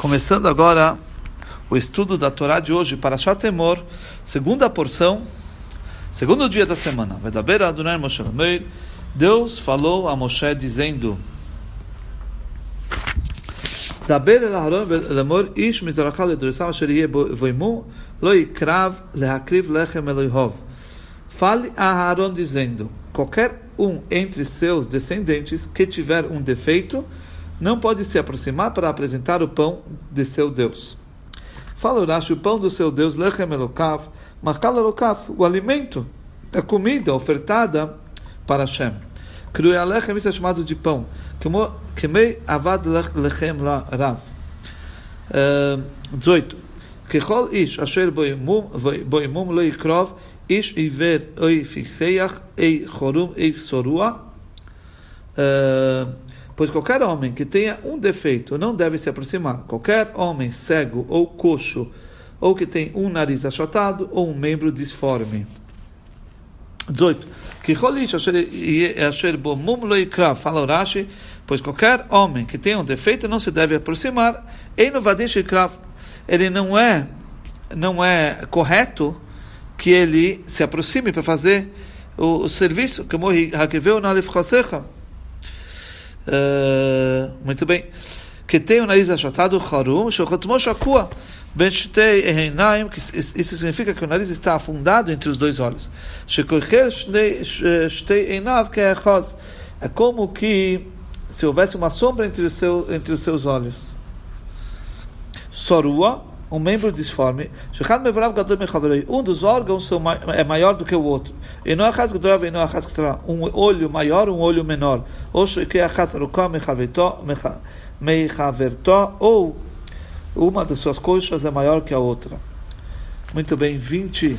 Começando agora o estudo da Torá de hoje para Shatemor, segunda porção, segundo dia da semana. Deus falou a Moshe dizendo: lemor ish lehakriv lechem. Fale a Aharon dizendo: qualquer um entre seus descendentes que tiver um defeito não pode se aproximar para apresentar o pão de seu Deus. Fala Urashi, o pão do seu Deus, lechem elokav, makal elokav, o alimento, a comida ofertada para Hashem. Krui lechem, isso é chamado de pão. Kemei avad lechem rav. 18. Kechol ish asher boimum lo yikrov ish iver oi fiseach ei chorum ei sorua. Pois qualquer homem que tenha um defeito não deve se aproximar. Qualquer homem cego ou coxo, ou que tem um nariz achatado ou um membro disforme. 18. Fala Urashi, pois qualquer homem que tenha um defeito não se deve aproximar. Ele não é, não é correto que ele se aproxime para fazer o, o serviço. Que morre, Uh, muito bem. Que tem o nariz achatado, charum, shochatmo shakua. Ben shtei einaim, que isso significa que o nariz está afundado entre os dois olhos. Shekoicher shtei einav que é É como que se houvesse uma sombra entre, seu, entre os seus olhos. Sorua, um membro disforme, um dos órgãos é maior do que o outro. Um olho maior, um olho menor. Ou uma das suas coxas é maior que a outra. Muito bem, 20.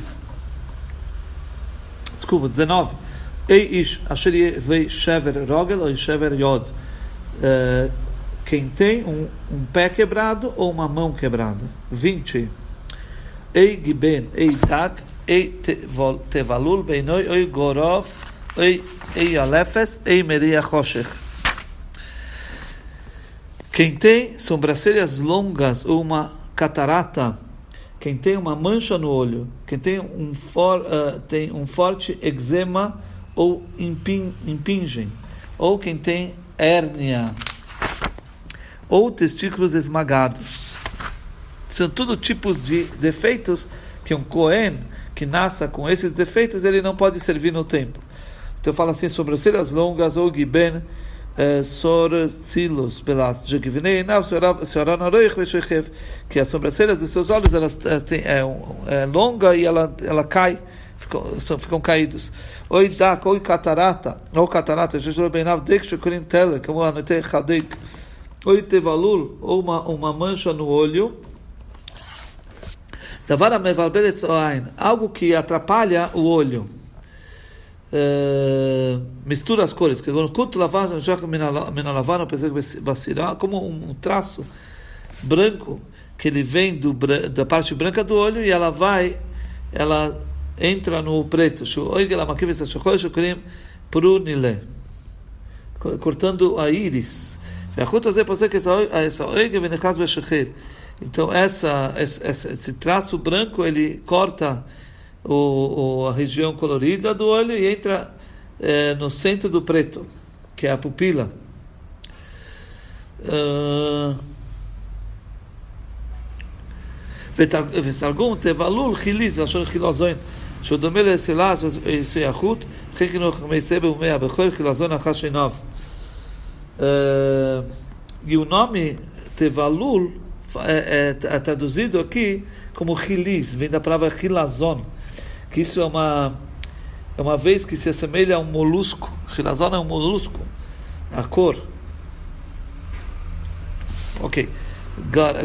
Desculpa, 19. Ei ish, asher vei shever rogel ou shever yod. Quem tem um, um pé quebrado ou uma mão quebrada. 20. Ei giben, ei tak, ei tevalul beinoi, ei gorov, ei, ei alefes, ei meria choshech. Quem tem sobrancelhas longas ou uma catarata, quem tem uma mancha no olho, quem tem um, for, uh, tem um forte eczema ou imping, impingem, ou quem tem hérnia, ou testículos esmagados. São tudo tipos de defeitos que um Cohen que nasça com esses defeitos, ele não pode servir no templo. Então fala assim, sobrancelhas longas, ou giben, eh, sorcilos, pelas que as sobrancelhas de seus olhos elas eh, têm, é, é longa e ela, ela cai, ficam, são, ficam caídos. Oi dak, oi catarata, ou catarata, como anotei chadek oitevalul, ou uma, uma mancha no olho, algo que atrapalha o olho. Uh, mistura as cores, como um traço branco que ele vem do, da parte branca do olho e ela vai, ela entra no preto. Cortando a íris. Então essa, esse, esse traço branco ele corta o, o, a região colorida do olho e entra é, no centro do preto, que é a pupila. ותרגום תבלול חיליס, לשון חילזון, שהוא דומה לסלע עשוי החוט, וכן חינוך מייסה באומיה, בכל חילזון אחר שיניו. Uh, e o nome Tevalul é, é, é, traduzido aqui como Chilis, vem da palavra Chilazon, que isso é uma, é uma vez que se assemelha a um molusco. Chilazon é um molusco, a cor. Ok.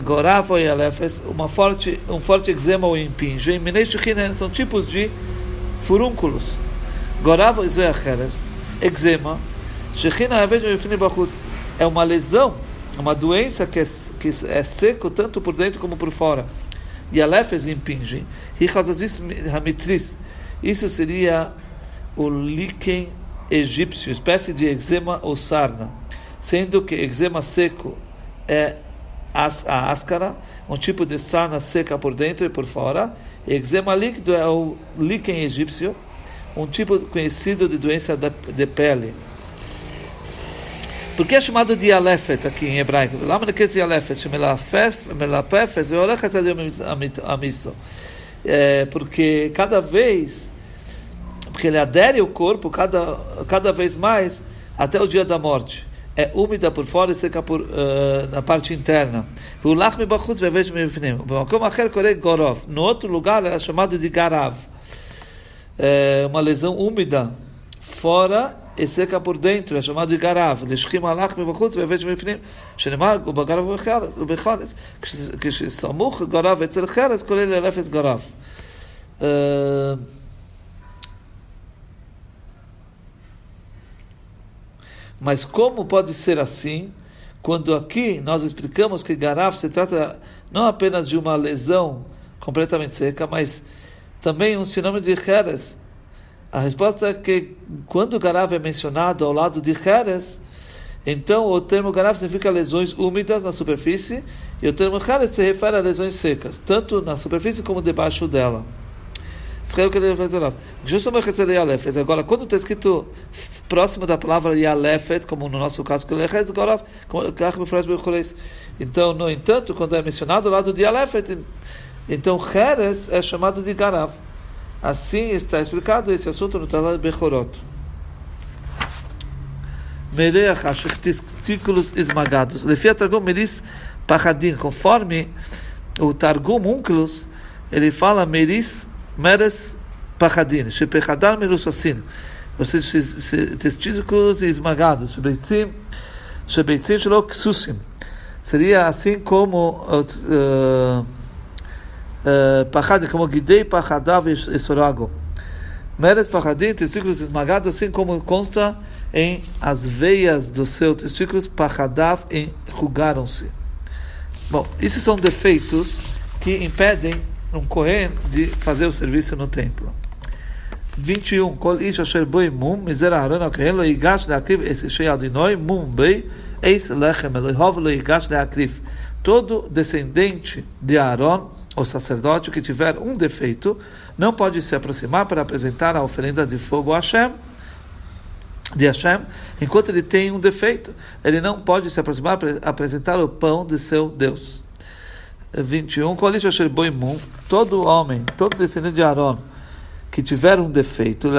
Gorava e Alefes, uma forte, um forte eczema ou impinge. Em Minei são tipos de furúnculos. Gorava e Zoeacheres, eczema é uma lesão, uma doença que é, que é seco tanto por dentro como por fora. E a lefes impinge. Isso seria o líquen egípcio, espécie de eczema ou sarna, sendo que eczema seco é a áscara, um tipo de sarna seca por dentro e por fora. E eczema líquido é o líquen egípcio, um tipo conhecido de doença de pele. Por que é chamado de Alefet aqui em hebraico? Lá no que é Alefet, Melapefes, Amiso. É porque cada vez, porque ele adere o corpo cada, cada vez mais até o dia da morte. É úmida por fora e seca por, uh, na parte interna. No outro lugar é chamado de Garav. É uma lesão úmida fora e seca por dentro, é chamado de Garav. לשכים הלך מבחוץ ויבש מבפנים, שנאמר, ובגרב ובחלס. כשסמוך גרב אצל חרס, כולל אלפס גרב. Mas como pode ser assim, quando aqui nós explicamos que Garaf se trata não apenas de uma lesão completamente seca, mas também um sinônimo de Heres. a resposta é que quando Garaf é mencionado ao lado de Heres, então o termo Garaf significa lesões úmidas na superfície e o termo Heres se refere a lesões secas, tanto na superfície como debaixo dela. Agora, quando está escrito próximo da palavra Yalefet, como no nosso caso, então, no entanto, quando é mencionado o lado de Yalefet, então Heres é chamado de Garav. Assim está explicado esse assunto no Tratado Bechorot. Mereach, testículos esmagados. Lefia Targum Meris Pachadin, conforme o Targum Unclus, ele fala Meris Meres Pachadin, Shepechadar Merusossin, ou seja, testículos esmagados, Shebeitzim, Shebeitzim Shalok Susim. Seria assim como uh, Pachadin, como Gidei Pachadav e Sorago. Meres Pachadim, testículos esmagados, assim como consta em as veias dos seus testículos, Pachadav enrugaram-se. Bom, esses são defeitos que impedem um Kohen de fazer o serviço no templo. 21. Kol ish asher boi mum, mizer Aaron al-Kohen lo yigash le'akriv es ishei adinoi mum bei eis lechem elohov lo yigash le'akriv. Todo descendente de Aaron, o sacerdote que tiver um defeito, não pode se aproximar para apresentar a oferenda de fogo a Hashem, de Hashem, enquanto ele tem um defeito. Ele não pode se aproximar para apresentar o pão de seu Deus. 21, todo homem, todo descendente de Aaron que tiver um defeito,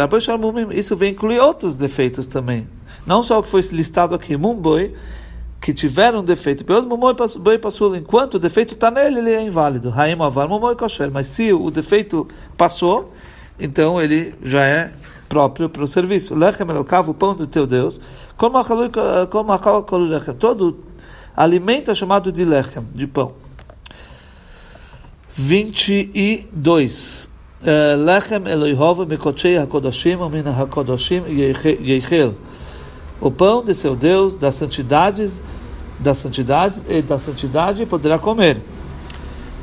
isso vem incluir outros defeitos também. Não só o que foi listado aqui, Mumboi, que tiver um defeito, enquanto o defeito está nele, ele é inválido. Mas se o defeito passou, então ele já é próprio para o serviço. Lechem o pão do teu Deus, como todo alimento é chamado de lechem, de pão. 22. Eh, Lechem Elohov Mekotchei HaKodashim Min HaKodashim Yeichel. O pão de seu Deus, das santidades, das santidades e da santidade poderá comer.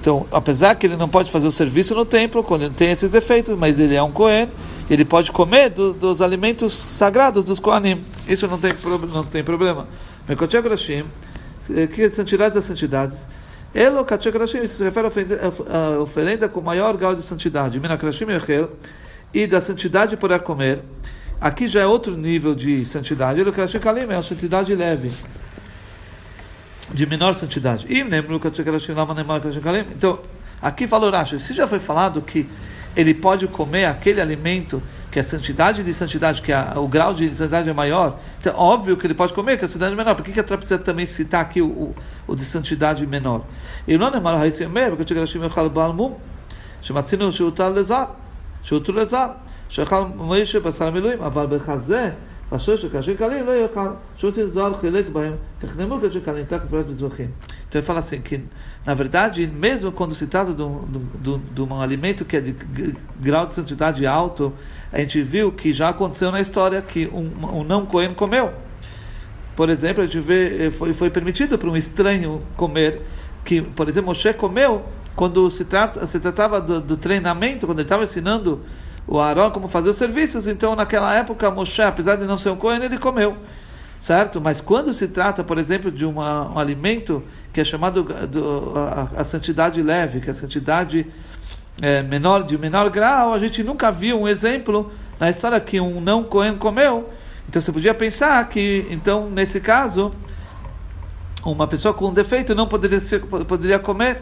Então, apesar que ele não pode fazer o serviço no templo, quando ele tem esses defeitos, mas ele é um Kohen, ele pode comer do, dos alimentos sagrados dos Kohanim. Isso não tem, não tem problema. Mekotchei HaKodashim, eh, que é santidade das santidades, Elo Kachakrashim, isso se refere à oferenda com maior grau de santidade. Minakrashim Yechel, e da santidade poder comer. Aqui já é outro nível de santidade. Ele é uma santidade leve, de menor santidade. Então, aqui fala se já foi falado que ele pode comer aquele alimento que a santidade de santidade, que é o grau de santidade é maior, então é óbvio que ele pode comer, que a santidade é menor. Por que, que a precisa também citar aqui o, o, o de santidade menor? E não é mal raiz porque eu te chamatsino shutar lezar, shutar lezar. שאכל מוישה בשר מילואים, אבל בחזה, אשר שכאשר קלים לא יאכל, שרוצים זר חילק בהם, כך נאמר כאשר קלים, כך מפרט בזרחים. Então ele fala assim, que na verdade, mesmo quando se trata de um, de, de um alimento que é de grau de santidade alto, a gente viu que já aconteceu na história que um, um não coen comeu. Por exemplo, a gente vê, eh, foi, foi permitido para um estranho comer, que, por exemplo, Moshe comeu quando se, trata, se tratava do, do treinamento, quando ele estava ensinando o Aaron como fazer os serviços, então naquela época Moshe, apesar de não ser um coen, ele comeu. certo? Mas quando se trata, por exemplo, de uma, um alimento que é chamado do, a, a, santidade leve, que é a santidade é, menor, de menor grau, a gente nunca viu um exemplo na história que um não Cohen comeu. Então você podia pensar que, então, nesse caso, uma pessoa com um defeito não poderia, ser, poderia comer.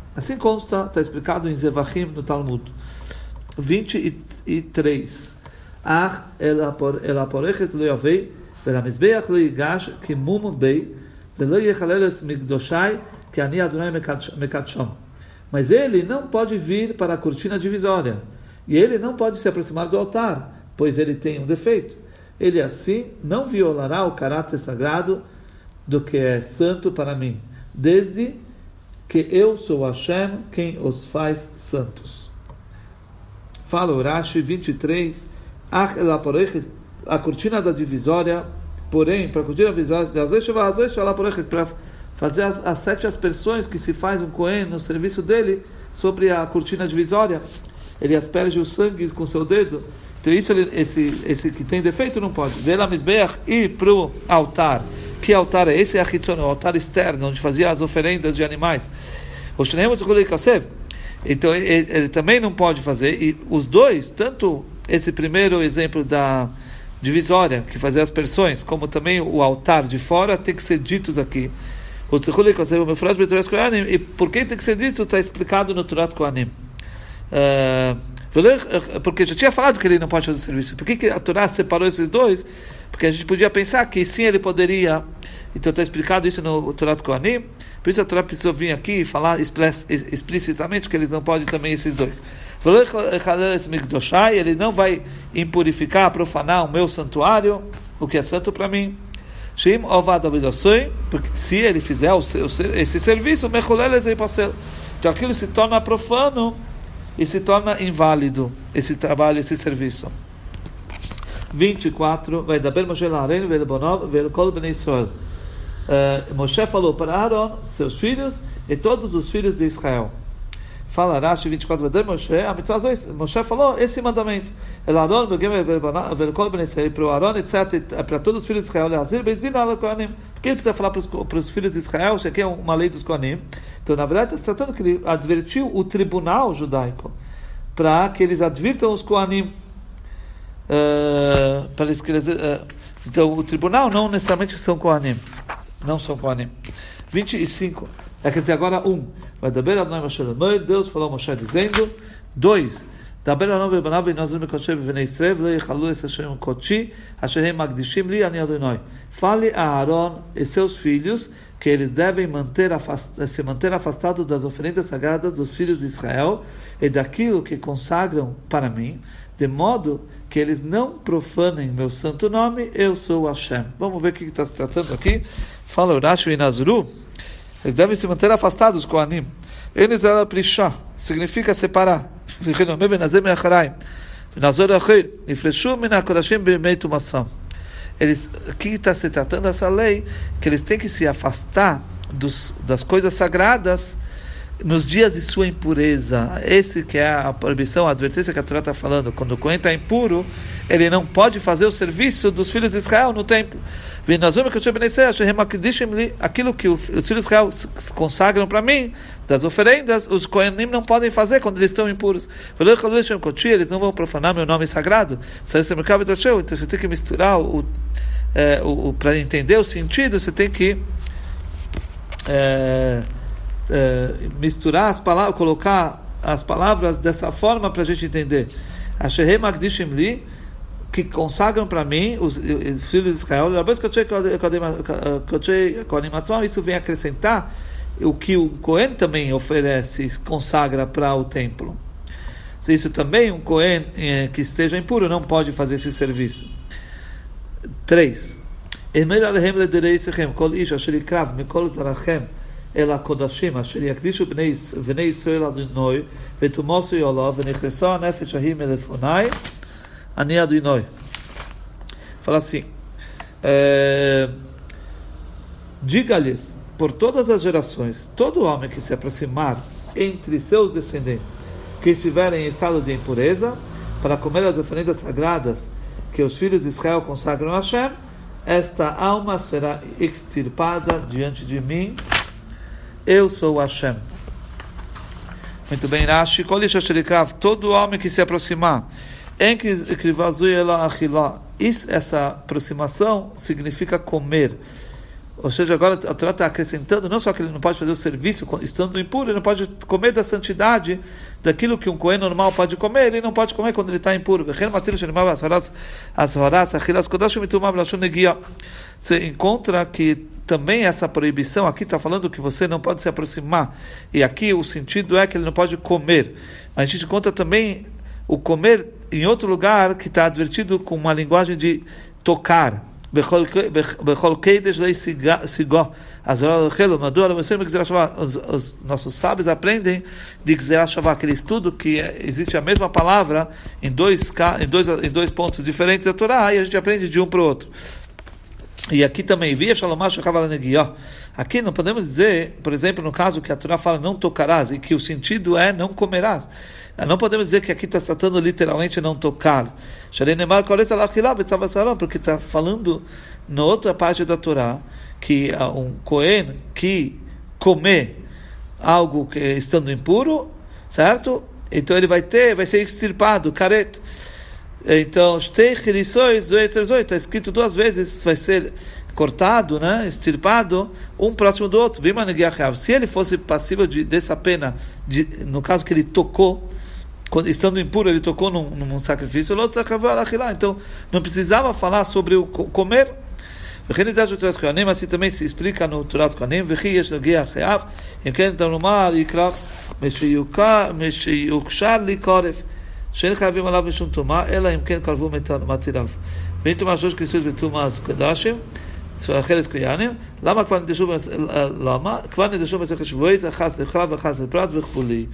Assim consta, está explicado em Zevachim no Talmud. 23. אך אל הפורכת לא יביא, ולמזבח לא ייגש כמום בי, ולא יחלל את מקדושי, כי אני אדוני מקדשם. Mas ele não pode vir para a cortina divisória. E ele não pode se aproximar do altar, pois ele tem um defeito. Ele assim não violará o caráter sagrado do que é santo para mim, desde que eu sou Hashem quem os faz santos. Fala Urashi 23, a cortina da divisória, porém, para a cortina da divisória, para fazer as, as, sete aspersões que se faz um Cohen no serviço dele sobre a cortina divisória. Ele asperge o sangue com seu dedo. Então, isso esse, esse que tem defeito não pode. Dela ir para o altar. Que altar é esse? É o altar externo, onde fazia as oferendas de animais. O Então, ele, ele também não pode fazer. E os dois, tanto esse primeiro exemplo da divisória, que fazia as persões, como também o altar de fora, tem que ser ditos aqui. O e por que tem que ser dito, está explicado no Turat Kohanim. Uh, porque já tinha falado que ele não pode fazer serviço. Por que, que a Torá separou esses dois? Porque a gente podia pensar que sim, ele poderia. Então está explicado isso no Turat Kohanim. Por isso a Torá precisou vir aqui e falar explicitamente que eles não podem também esses dois. Ele não vai impurificar, profanar o meu santuário, o que é santo para mim. Porque se ele fizer esse serviço, então aquilo se torna profano e se torna inválido esse trabalho, esse serviço. 24, vai Moshe Laren, vai Bonov, vai Kol Ben Israel. Moshe falou para Aaron, seus filhos e todos os filhos de Israel. Fala Rashi 24, Vedem Moshe, falou esse mandamento. El Israel, para Aaron, etc., para todos os filhos de Israel, Leazir. Por que ele precisa falar para os filhos de Israel? Isso aqui é uma lei dos Kohanim. Então, na verdade, está se tratando que ele advertiu o tribunal judaico para que eles advirtam os Kohanim Uh, para eles, uh, então, o tribunal não necessariamente são Kohanim. Não são Kohanim. 25. É, quer dizer, agora um. Vai daber Adonai Moshe Deus falou a Moshe dizendo. Dois. דבר אנו ובניו ונוזרים בקודשי בבני ישראל ולא יכללו את השם קודשי אשר הם מקדישים לי אני אדוני. Fale a Aaron e seus filhos que eles devem manter se manter afastados das oferendas sagradas dos filhos de Israel e daquilo que consagram para mim, de modo que eles não profanem meu santo nome, eu sou Hashem. Vamos ver o que está se tratando aqui. Fala Urashi e Nazuru. Eles devem se manter afastados com Anim. Eles era prishá, significa separar. Eles, aqui está se tratando essa lei, que eles têm que se afastar dos, das coisas sagradas nos dias de sua impureza. Esse que é a proibição, a advertência que a Torá está falando. Quando o Cohen está impuro, ele não pode fazer o serviço dos filhos de Israel no templo. Aquilo que os filhos de Israel consagram para mim, das oferendas, os Kohanim não podem fazer quando eles estão impuros. Eles não vão profanar meu nome sagrado. Então você tem que misturar o, é, o, o para entender o sentido, você tem que é, eh, misturar as palavras, colocar as palavras dessa forma para a gente entender. Asherei Magdishim Li, que consagram para mim os, os, filhos de Israel, eh, eh, isso vem acrescentar o que o Cohen também oferece, consagra para o templo. Se isso também, um Cohen que esteja impuro não pode fazer esse serviço. 3. Kol Mikol Zarachem, אל הקודשים, אשר יקדישו בני, בני ישראל אדוני, ותומוסו עליו, ונכנסו הנפש ההיא מלפוני, אני אדוני. Fala assim, é, diga-lhes por todas as gerações, todo homem que se aproximar entre seus descendentes, que estiverem em estado de impureza, para comer as oferendas sagradas que os filhos de Israel consagram a Hashem, esta alma será extirpada diante de mim. eu sou Hashem. Muito bem, Rashi, todo homem que se aproximar, em que essa aproximação significa comer. Ou seja, agora a Torá está acrescentando não só que ele não pode fazer o serviço estando impuro, ele não pode comer da santidade daquilo que um coelho normal pode comer, ele não pode comer quando ele está impuro. Você encontra que também essa proibição, aqui está falando que você não pode se aproximar, e aqui o sentido é que ele não pode comer. Mas a gente conta também o comer em outro lugar que está advertido com uma linguagem de tocar. Os nossos sábios aprendem de aquele estudo que existe a mesma palavra em dois, em dois, em dois pontos diferentes da Torá, e a gente aprende de um para o outro. E aqui também, via Aqui não podemos dizer, por exemplo, no caso que a Torá fala não tocarás, e que o sentido é não comerás. Não podemos dizer que aqui está tratando literalmente não tocar. Porque está falando na outra parte da Torá que um Cohen que comer algo que estando impuro, certo? Então ele vai ter, vai ser extirpado, caret. Então, está escrito duas vezes, vai ser cortado, né, extirpado, um próximo do outro. Se ele fosse passível de, dessa pena, de, no caso que ele tocou, quando, estando impuro, ele tocou num, num sacrifício, então não precisava falar sobre o comer. Assim também se explica no Turat Kohanim, em que está no mar, e Meshiyukshar Likoref. שאין חייבים עליו משום טומאה, אלא אם כן קרבו מתיריו. ואם טומאה שלוש כניסות וטומאה קדשים, אחרת כהנים, למה כבר נדרשו, למה? כבר נדרשו במסכת שבועי, אחת לכלל ואחת לפרט וכולי.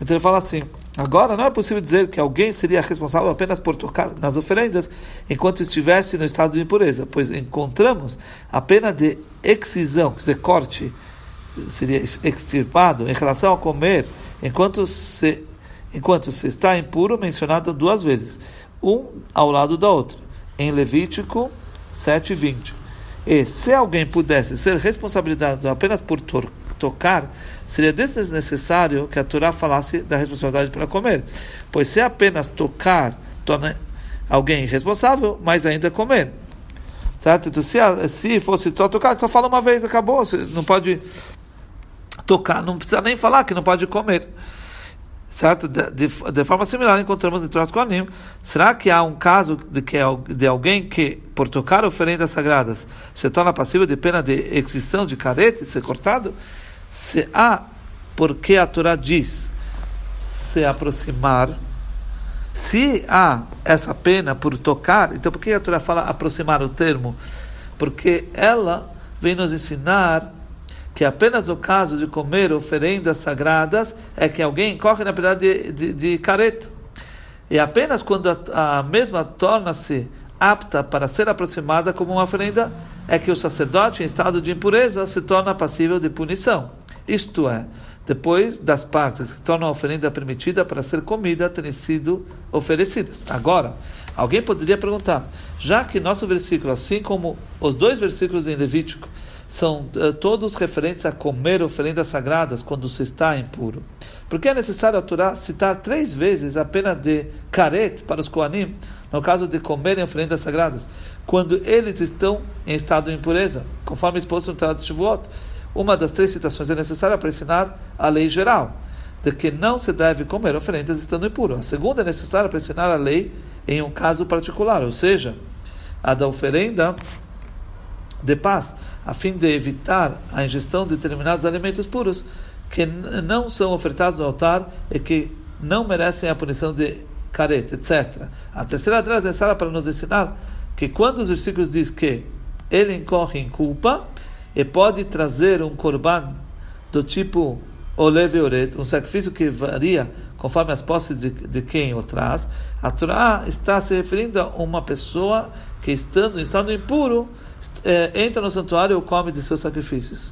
Então ele fala assim: agora não é possível dizer que alguém seria responsável apenas por tocar nas oferendas enquanto estivesse no estado de impureza, pois encontramos a pena de excisão, quer dizer, corte, seria extirpado, em relação a comer enquanto se, enquanto se está impuro, mencionada duas vezes, um ao lado da outra, em Levítico 7:20. E se alguém pudesse ser responsabilizado apenas por tocar, seria desnecessário que a Torá falasse da responsabilidade para comer, pois se apenas tocar torna alguém responsável, mas ainda comer. Certo? Então, se, se fosse só tocar, só fala uma vez, acabou. Você não pode tocar, não precisa nem falar que não pode comer. Certo? De, de, de forma similar, encontramos no Torah Kohanim. Será que há um caso de, que, de alguém que, por tocar oferendas sagradas, se torna passível de pena de extinção de carete, ser cortado? se há, porque a Torá diz se aproximar, se há essa pena por tocar, então por que a Torá fala aproximar o termo? Porque ela vem nos ensinar que apenas no caso de comer oferendas sagradas é que alguém corre na verdade de, de, de careta. E apenas quando a, a mesma torna-se apta para ser aproximada como uma oferenda é que o sacerdote em estado de impureza se torna passível de punição. Isto é, depois das partes que tornam a oferenda permitida para ser comida terem sido oferecidas. Agora, alguém poderia perguntar, já que nosso versículo, assim como os dois versículos em Levítico, são uh, todos referentes a comer oferendas sagradas quando se está impuro, por que é necessário a Torá citar três vezes a pena de caret para os Koanim, no caso de comerem oferendas sagradas, quando eles estão em estado de impureza, conforme exposto no Tratado de Shavuot? Uma das três citações é necessária para ensinar a lei geral, de que não se deve comer oferendas estando impuro. A segunda é necessária para ensinar a lei em um caso particular, ou seja, a da oferenda de paz, a fim de evitar a ingestão de determinados alimentos puros que não são ofertados no altar e que não merecem a punição de careta, etc. A terceira delas é necessária para nos ensinar que quando os versículos diz que ele incorre em culpa e pode trazer um korban do tipo oleve oret, um sacrifício que varia conforme as posses de, de quem o traz. A Torá está se referindo a uma pessoa que estando em estado impuro é, entra no santuário ou come de seus sacrifícios.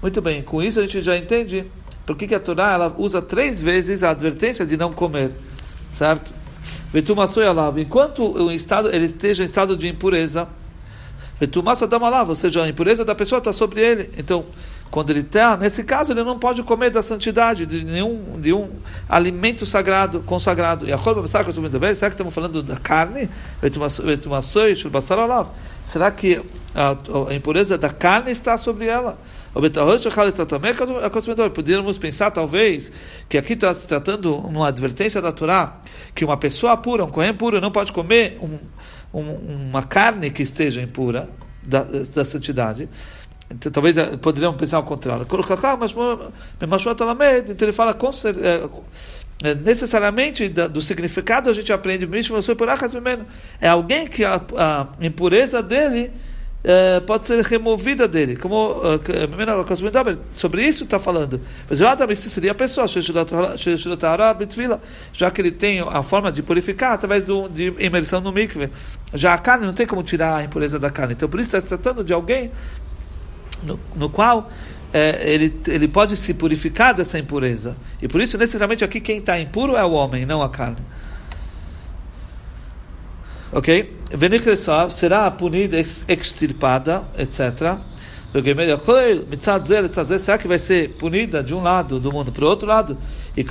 Muito bem, com isso a gente já entende por que, a Torá ela usa três vezes a advertência de não comer, certo? Enquanto o estado, ele esteja em estado de impureza, ou seja, a impureza da pessoa está sobre ele. Então, quando ele está, nesse caso, ele não pode comer da santidade, de nenhum de um alimento sagrado, consagrado. E a será que estamos falando da carne? Será que a, a impureza da carne está sobre ela? Poderíamos pensar, talvez, que aqui está se tratando uma advertência da Torá, que uma pessoa pura, um cohen puro, não pode comer um, um, uma carne que esteja impura da, da santidade. Então, talvez eh, poderíamos pensar ao contrário. Então ele fala eh, necessariamente do significado a gente aprende é alguém que a, a impureza dele Uh, pode ser removida dele. Como uh, sobre isso está falando. Mas isso seria a pessoa, já que ele tem a forma de purificar através do, de imersão no mikve. Já a carne não tem como tirar a impureza da carne. Então por isso está se tratando de alguém no, no qual é, ele, ele pode se purificar dessa impureza. E por isso, necessariamente, aqui quem está impuro é o homem, não a carne. Ok? será punida, extirpada, etc será que vai ser punida de um lado do mundo para o outro lado? E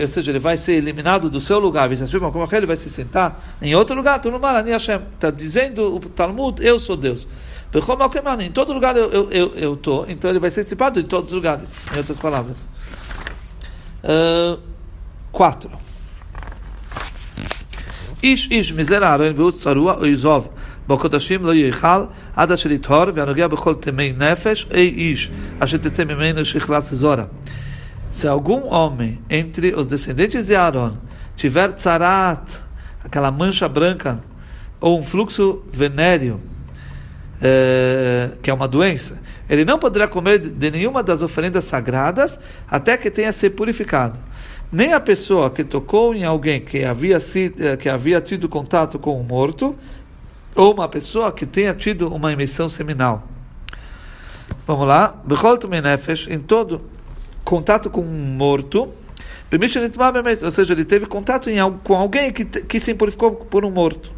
ou seja, ele vai ser eliminado do seu lugar, ele vai se sentar em outro lugar. Então, Está dizendo o Talmud, eu sou Deus. Em todo lugar eu estou, eu, eu tô, então ele vai ser estipado em todos os lugares, em outras palavras. Ah, 4. Uh, ish, ish, miserável, והוא צרוע או יזוב בקודשים לא יאכל עד אשר יטהור והנוגע בכל תמי נפש אי איש אשר תצא ממנו שכלס זורה. Se algum homem entre os descendentes de Aaron tiver tzarat, aquela mancha branca, ou um fluxo venéreo, é, que é uma doença, ele não poderá comer de nenhuma das oferendas sagradas até que tenha se purificado. Nem a pessoa que tocou em alguém que havia, sido, eh, que havia tido contato com o morto, ou uma pessoa que tenha tido uma emissão seminal. Vamos lá. Em todo contato com um morto, ou seja, ele teve contato em, com alguém que, que se purificou por um morto.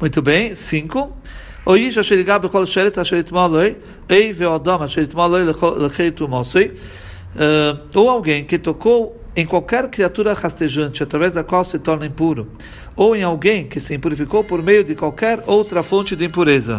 Muito bem, cinco. O mosoi, ou alguém que tocou em qualquer criatura rastejante através da qual se torna impuro, ou em alguém que se impurificou por meio de qualquer outra fonte de impureza.